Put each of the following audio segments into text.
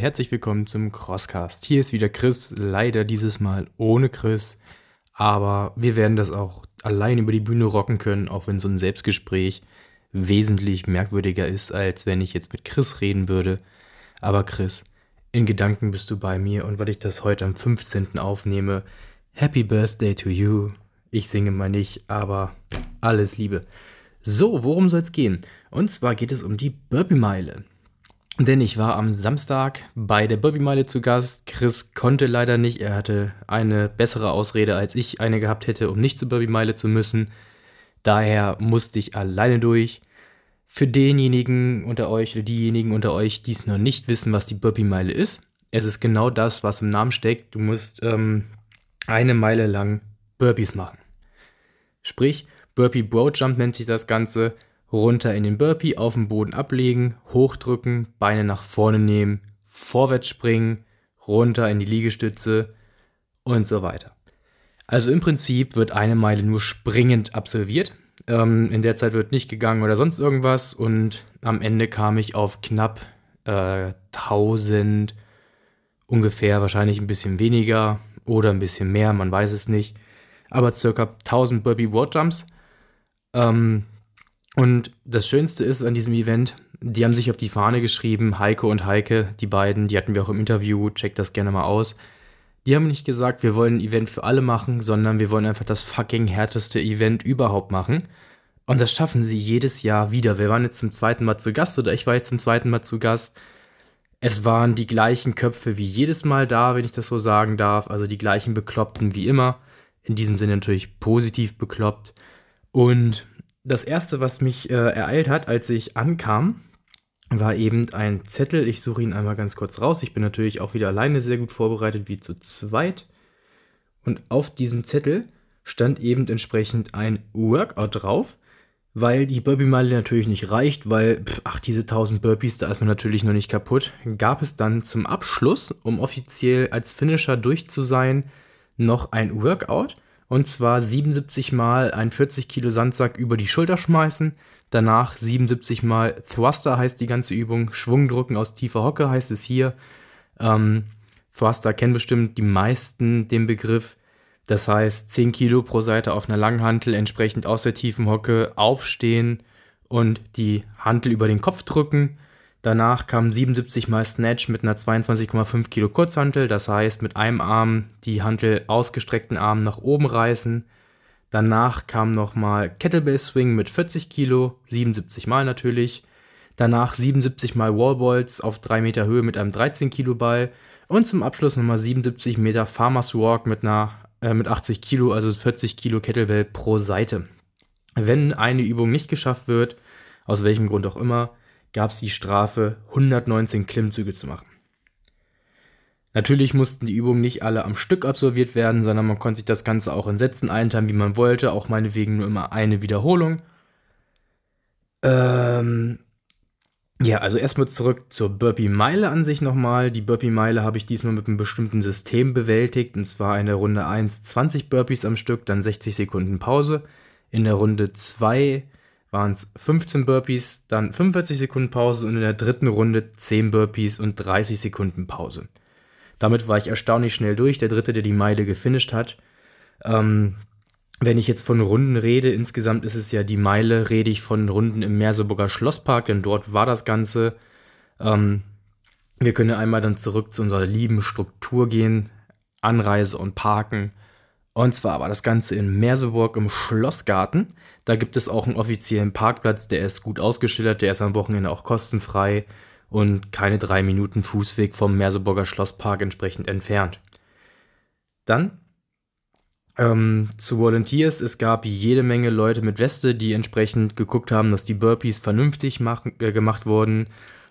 Herzlich willkommen zum Crosscast. Hier ist wieder Chris, leider dieses Mal ohne Chris, aber wir werden das auch allein über die Bühne rocken können, auch wenn so ein Selbstgespräch wesentlich merkwürdiger ist, als wenn ich jetzt mit Chris reden würde. Aber Chris, in Gedanken bist du bei mir und weil ich das heute am 15. aufnehme, Happy Birthday to you. Ich singe mal nicht, aber alles Liebe. So, worum soll es gehen? Und zwar geht es um die Burpee-Meile. Denn ich war am Samstag bei der Burpee-Meile zu Gast. Chris konnte leider nicht. Er hatte eine bessere Ausrede, als ich eine gehabt hätte, um nicht zur Burpee-Meile zu müssen. Daher musste ich alleine durch. Für denjenigen unter euch oder diejenigen unter euch, die es noch nicht wissen, was die Burpee-Meile ist, es ist genau das, was im Namen steckt. Du musst ähm, eine Meile lang Burpees machen. Sprich, Burpee Bro Jump nennt sich das Ganze runter in den Burpee, auf den Boden ablegen, hochdrücken, Beine nach vorne nehmen, vorwärts springen, runter in die Liegestütze und so weiter. Also im Prinzip wird eine Meile nur springend absolviert. Ähm, in der Zeit wird nicht gegangen oder sonst irgendwas und am Ende kam ich auf knapp äh, 1000, ungefähr wahrscheinlich ein bisschen weniger oder ein bisschen mehr, man weiß es nicht, aber circa 1000 Burpee Wall Jumps. Ähm, und das Schönste ist an diesem Event, die haben sich auf die Fahne geschrieben, Heiko und Heike, die beiden, die hatten wir auch im Interview, checkt das gerne mal aus. Die haben nicht gesagt, wir wollen ein Event für alle machen, sondern wir wollen einfach das fucking härteste Event überhaupt machen. Und das schaffen sie jedes Jahr wieder. Wir waren jetzt zum zweiten Mal zu Gast oder ich war jetzt zum zweiten Mal zu Gast. Es waren die gleichen Köpfe wie jedes Mal da, wenn ich das so sagen darf. Also die gleichen Bekloppten wie immer. In diesem Sinne natürlich positiv bekloppt. Und das erste, was mich äh, ereilt hat, als ich ankam, war eben ein Zettel. Ich suche ihn einmal ganz kurz raus. Ich bin natürlich auch wieder alleine sehr gut vorbereitet, wie zu zweit. Und auf diesem Zettel stand eben entsprechend ein Workout drauf, weil die Burpee-Meile natürlich nicht reicht, weil, ach, diese 1000 Burpees, da ist man natürlich noch nicht kaputt. Gab es dann zum Abschluss, um offiziell als Finisher durch zu sein, noch ein Workout. Und zwar 77 Mal ein 40 Kilo Sandsack über die Schulter schmeißen. Danach 77 Mal Thruster heißt die ganze Übung. Schwungdrücken aus tiefer Hocke heißt es hier. Ähm, Thruster kennen bestimmt die meisten den Begriff. Das heißt 10 Kilo pro Seite auf einer Langhantel, entsprechend aus der tiefen Hocke aufstehen und die Hantel über den Kopf drücken Danach kam 77 mal Snatch mit einer 22,5 Kilo Kurzhantel, das heißt mit einem Arm die Hantel ausgestreckten Arm nach oben reißen. Danach kam nochmal Kettlebell Swing mit 40 Kilo, 77 mal natürlich. Danach 77 mal Wallballs auf 3 Meter Höhe mit einem 13 Kilo Ball. Und zum Abschluss nochmal 77 Meter Farmers Walk mit, einer, äh, mit 80 Kilo, also 40 Kilo Kettlebell pro Seite. Wenn eine Übung nicht geschafft wird, aus welchem Grund auch immer, gab es die Strafe, 119 Klimmzüge zu machen. Natürlich mussten die Übungen nicht alle am Stück absolviert werden, sondern man konnte sich das Ganze auch in Sätzen einteilen, wie man wollte, auch meinetwegen nur immer eine Wiederholung. Ähm, ja, also erstmal zurück zur Burpee-Meile an sich nochmal. Die Burpee-Meile habe ich diesmal mit einem bestimmten System bewältigt, und zwar in der Runde 1 20 Burpees am Stück, dann 60 Sekunden Pause. In der Runde 2 waren es 15 Burpees, dann 45 Sekunden Pause und in der dritten Runde 10 Burpees und 30 Sekunden Pause. Damit war ich erstaunlich schnell durch, der dritte, der die Meile gefinisht hat. Ähm, wenn ich jetzt von Runden rede, insgesamt ist es ja die Meile, rede ich von Runden im Merseburger Schlosspark, denn dort war das Ganze. Ähm, wir können einmal dann zurück zu unserer lieben Struktur gehen, Anreise und Parken. Und zwar war das Ganze in Merseburg im Schlossgarten. Da gibt es auch einen offiziellen Parkplatz, der ist gut ausgeschildert, der ist am Wochenende auch kostenfrei und keine drei Minuten Fußweg vom Merseburger Schlosspark entsprechend entfernt. Dann ähm, zu Volunteers. Es gab jede Menge Leute mit Weste, die entsprechend geguckt haben, dass die Burpees vernünftig mach, äh, gemacht wurden.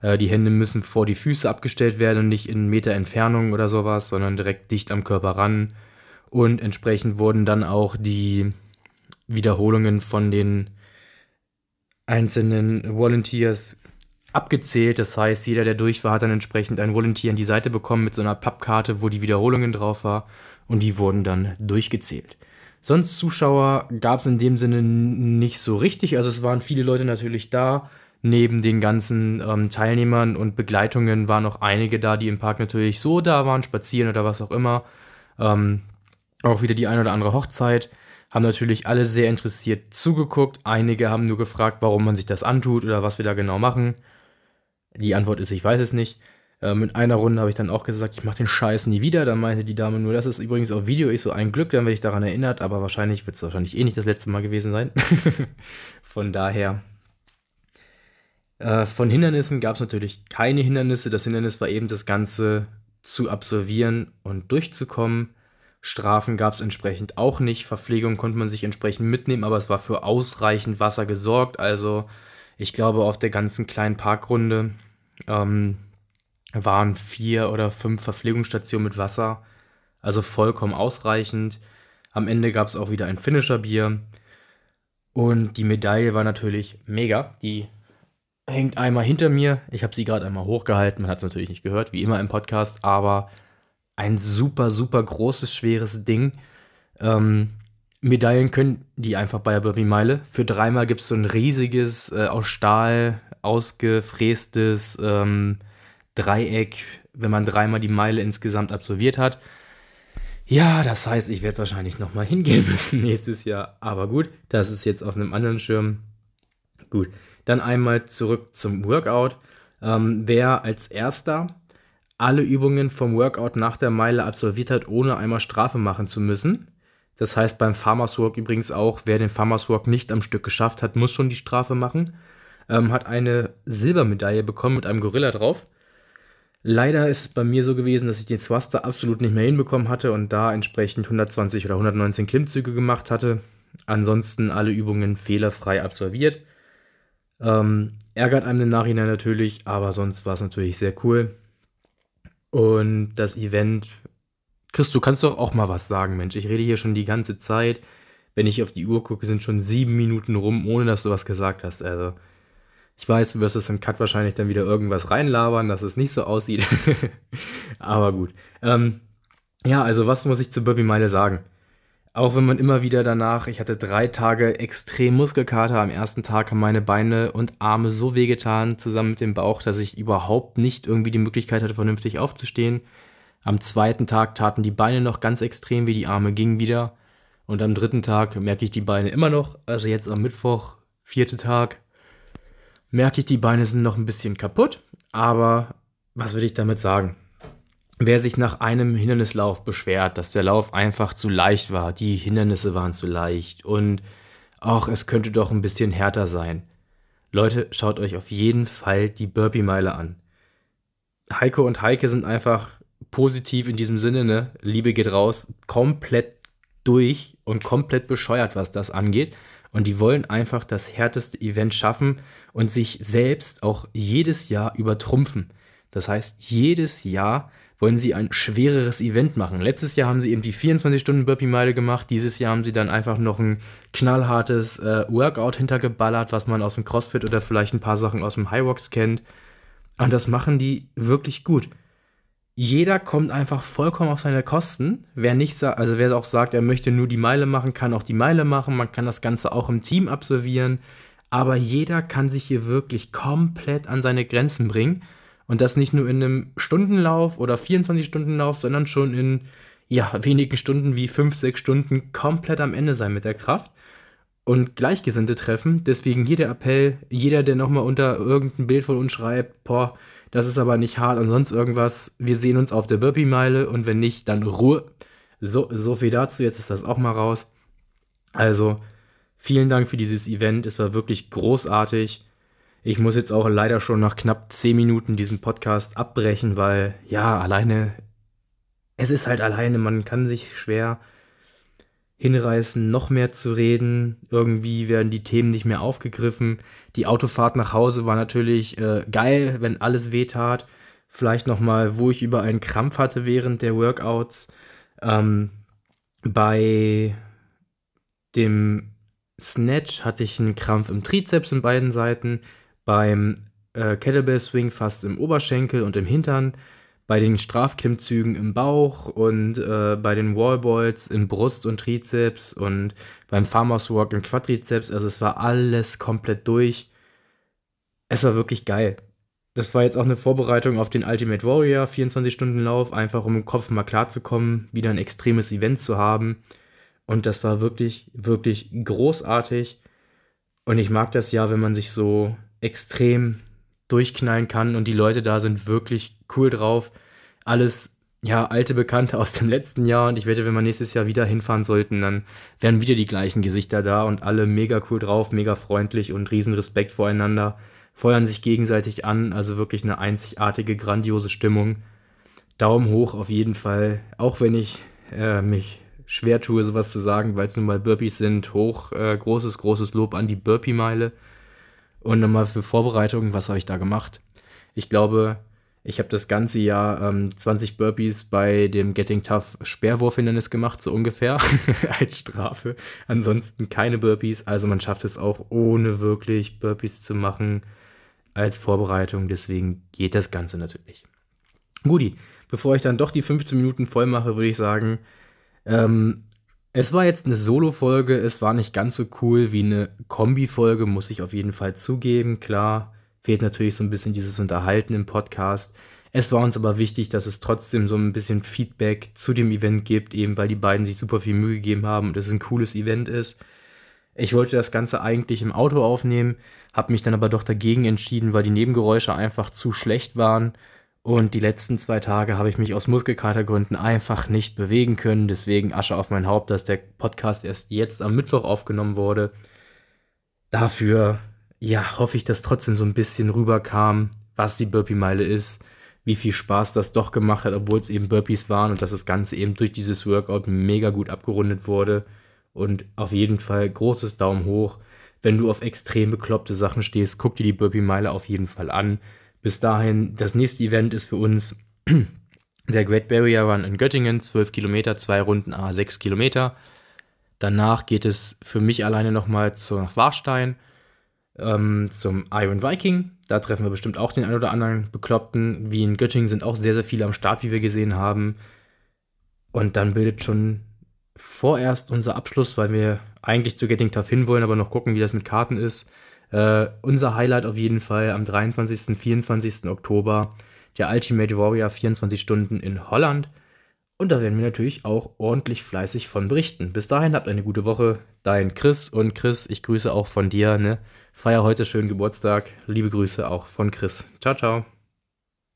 Äh, die Hände müssen vor die Füße abgestellt werden und nicht in Meter Entfernung oder sowas, sondern direkt dicht am Körper ran. Und entsprechend wurden dann auch die Wiederholungen von den einzelnen Volunteers abgezählt. Das heißt, jeder, der durch war, hat dann entsprechend ein Volunteer an die Seite bekommen mit so einer Pappkarte, wo die Wiederholungen drauf war. Und die wurden dann durchgezählt. Sonst Zuschauer gab es in dem Sinne nicht so richtig. Also es waren viele Leute natürlich da. Neben den ganzen ähm, Teilnehmern und Begleitungen waren noch einige da, die im Park natürlich so da waren, spazieren oder was auch immer. Ähm, auch wieder die eine oder andere Hochzeit. Haben natürlich alle sehr interessiert zugeguckt. Einige haben nur gefragt, warum man sich das antut oder was wir da genau machen. Die Antwort ist, ich weiß es nicht. Ähm, in einer Runde habe ich dann auch gesagt, ich mache den Scheiß nie wieder. Dann meinte die Dame nur, das ist übrigens auf Video. Ich so, ein Glück, dann werde ich daran erinnert. Aber wahrscheinlich wird es wahrscheinlich eh nicht das letzte Mal gewesen sein. Von daher äh, von Hindernissen gab es natürlich keine Hindernisse. Das Hindernis war eben das Ganze zu absolvieren und durchzukommen. Strafen gab es entsprechend auch nicht. Verpflegung konnte man sich entsprechend mitnehmen, aber es war für ausreichend Wasser gesorgt. Also ich glaube, auf der ganzen kleinen Parkrunde ähm, waren vier oder fünf Verpflegungsstationen mit Wasser. Also vollkommen ausreichend. Am Ende gab es auch wieder ein Finisher-Bier. Und die Medaille war natürlich mega. Die hängt einmal hinter mir. Ich habe sie gerade einmal hochgehalten. Man hat es natürlich nicht gehört, wie immer im Podcast, aber ein super, super großes, schweres Ding. Ähm, Medaillen können die einfach bei der Burpee Meile. Für dreimal gibt es so ein riesiges, äh, aus Stahl ausgefrästes ähm, Dreieck, wenn man dreimal die Meile insgesamt absolviert hat. Ja, das heißt, ich werde wahrscheinlich nochmal hingehen müssen nächstes Jahr. Aber gut, das ist jetzt auf einem anderen Schirm. Gut, dann einmal zurück zum Workout. Ähm, wer als erster alle Übungen vom Workout nach der Meile absolviert hat, ohne einmal Strafe machen zu müssen. Das heißt beim Farmers Walk übrigens auch, wer den Farmers Walk nicht am Stück geschafft hat, muss schon die Strafe machen. Ähm, hat eine Silbermedaille bekommen mit einem Gorilla drauf. Leider ist es bei mir so gewesen, dass ich den Thruster absolut nicht mehr hinbekommen hatte und da entsprechend 120 oder 119 Klimmzüge gemacht hatte. Ansonsten alle Übungen fehlerfrei absolviert. Ähm, ärgert einem im Nachhinein natürlich, aber sonst war es natürlich sehr cool. Und das Event, Chris, du kannst doch auch mal was sagen, Mensch. Ich rede hier schon die ganze Zeit. Wenn ich auf die Uhr gucke, sind schon sieben Minuten rum, ohne dass du was gesagt hast. Also, ich weiß, du wirst es im Cut wahrscheinlich dann wieder irgendwas reinlabern, dass es nicht so aussieht. aber gut. Ähm, ja, also was muss ich zu Burpee Meile sagen? Auch wenn man immer wieder danach, ich hatte drei Tage extrem Muskelkater. Am ersten Tag haben meine Beine und Arme so wehgetan, zusammen mit dem Bauch, dass ich überhaupt nicht irgendwie die Möglichkeit hatte, vernünftig aufzustehen. Am zweiten Tag taten die Beine noch ganz extrem wie die Arme gingen wieder. Und am dritten Tag merke ich die Beine immer noch. Also jetzt am Mittwoch, vierte Tag, merke ich, die Beine sind noch ein bisschen kaputt. Aber was will ich damit sagen? Wer sich nach einem Hindernislauf beschwert, dass der Lauf einfach zu leicht war, die Hindernisse waren zu leicht und auch es könnte doch ein bisschen härter sein. Leute, schaut euch auf jeden Fall die Burpee-Meile an. Heiko und Heike sind einfach positiv in diesem Sinne, ne? Liebe geht raus, komplett durch und komplett bescheuert, was das angeht. Und die wollen einfach das härteste Event schaffen und sich selbst auch jedes Jahr übertrumpfen. Das heißt, jedes Jahr wollen sie ein schwereres Event machen. Letztes Jahr haben sie eben die 24-Stunden-Burpee-Meile gemacht. Dieses Jahr haben sie dann einfach noch ein knallhartes äh, Workout hintergeballert, was man aus dem CrossFit oder vielleicht ein paar Sachen aus dem Highwalks kennt. Und das machen die wirklich gut. Jeder kommt einfach vollkommen auf seine Kosten. Wer nicht also wer auch sagt, er möchte nur die Meile machen, kann auch die Meile machen. Man kann das Ganze auch im Team absolvieren. Aber jeder kann sich hier wirklich komplett an seine Grenzen bringen. Und das nicht nur in einem Stundenlauf oder 24-Stunden-Lauf, sondern schon in ja, wenigen Stunden wie 5, 6 Stunden komplett am Ende sein mit der Kraft und Gleichgesinnte treffen. Deswegen hier der Appell, jeder, der nochmal unter irgendein Bild von uns schreibt, boah, das ist aber nicht hart und sonst irgendwas, wir sehen uns auf der Burpee-Meile und wenn nicht, dann Ruhe. So, so viel dazu, jetzt ist das auch mal raus. Also, vielen Dank für dieses Event, es war wirklich großartig. Ich muss jetzt auch leider schon nach knapp 10 Minuten diesen Podcast abbrechen, weil ja, alleine, es ist halt alleine, man kann sich schwer hinreißen, noch mehr zu reden. Irgendwie werden die Themen nicht mehr aufgegriffen. Die Autofahrt nach Hause war natürlich äh, geil, wenn alles wehtat. Vielleicht nochmal, wo ich über einen Krampf hatte während der Workouts. Ähm, bei dem Snatch hatte ich einen Krampf im Trizeps in beiden Seiten beim äh, Kettlebell Swing fast im Oberschenkel und im Hintern, bei den Strafklimmzügen im Bauch und äh, bei den Wallballs im Brust und Trizeps und beim Farmers Walk im Quadrizeps. Also es war alles komplett durch. es war wirklich geil. Das war jetzt auch eine Vorbereitung auf den Ultimate Warrior 24-Stunden-Lauf, einfach um im Kopf mal klarzukommen, wieder ein extremes Event zu haben. Und das war wirklich, wirklich großartig. Und ich mag das ja, wenn man sich so extrem durchknallen kann und die Leute da sind wirklich cool drauf. Alles, ja, alte Bekannte aus dem letzten Jahr und ich wette, wenn wir nächstes Jahr wieder hinfahren sollten, dann wären wieder die gleichen Gesichter da und alle mega cool drauf, mega freundlich und riesen Respekt voreinander, feuern sich gegenseitig an, also wirklich eine einzigartige, grandiose Stimmung. Daumen hoch auf jeden Fall, auch wenn ich äh, mich schwer tue, sowas zu sagen, weil es nun mal Burpees sind. Hoch, äh, großes, großes Lob an die Burpee-Meile. Und nochmal für Vorbereitungen, was habe ich da gemacht? Ich glaube, ich habe das ganze Jahr ähm, 20 Burpees bei dem Getting Tough Sperrwurfhindernis gemacht, so ungefähr, als Strafe. Ansonsten keine Burpees. Also man schafft es auch ohne wirklich Burpees zu machen als Vorbereitung. Deswegen geht das Ganze natürlich. Guti, bevor ich dann doch die 15 Minuten voll mache, würde ich sagen, ähm, es war jetzt eine Solo-Folge, es war nicht ganz so cool wie eine Kombi-Folge, muss ich auf jeden Fall zugeben. Klar, fehlt natürlich so ein bisschen dieses Unterhalten im Podcast. Es war uns aber wichtig, dass es trotzdem so ein bisschen Feedback zu dem Event gibt, eben weil die beiden sich super viel Mühe gegeben haben und es ein cooles Event ist. Ich wollte das Ganze eigentlich im Auto aufnehmen, habe mich dann aber doch dagegen entschieden, weil die Nebengeräusche einfach zu schlecht waren und die letzten zwei Tage habe ich mich aus Muskelkatergründen einfach nicht bewegen können. Deswegen Asche auf mein Haupt, dass der Podcast erst jetzt am Mittwoch aufgenommen wurde. Dafür, ja, hoffe ich, dass trotzdem so ein bisschen rüberkam, was die Burpee-Meile ist, wie viel Spaß das doch gemacht hat, obwohl es eben Burpees waren und dass das Ganze eben durch dieses Workout mega gut abgerundet wurde. Und auf jeden Fall großes Daumen hoch. Wenn du auf extrem bekloppte Sachen stehst, guck dir die Burpee-Meile auf jeden Fall an bis dahin, das nächste Event ist für uns der Great Barrier Run in Göttingen, 12 Kilometer, zwei Runden, a 6 Kilometer. Danach geht es für mich alleine nochmal zu Warstein ähm, zum Iron Viking. Da treffen wir bestimmt auch den ein oder anderen Bekloppten. Wie in Göttingen sind auch sehr, sehr viele am Start, wie wir gesehen haben. Und dann bildet schon vorerst unser Abschluss, weil wir eigentlich zu Getting Tough hin wollen, aber noch gucken, wie das mit Karten ist. Äh, unser Highlight auf jeden Fall am 23. 24. Oktober, der Ultimate Warrior 24 Stunden in Holland. Und da werden wir natürlich auch ordentlich fleißig von berichten. Bis dahin habt eine gute Woche. Dein Chris und Chris, ich grüße auch von dir. Ne? Feier heute schönen Geburtstag. Liebe Grüße auch von Chris. Ciao, ciao.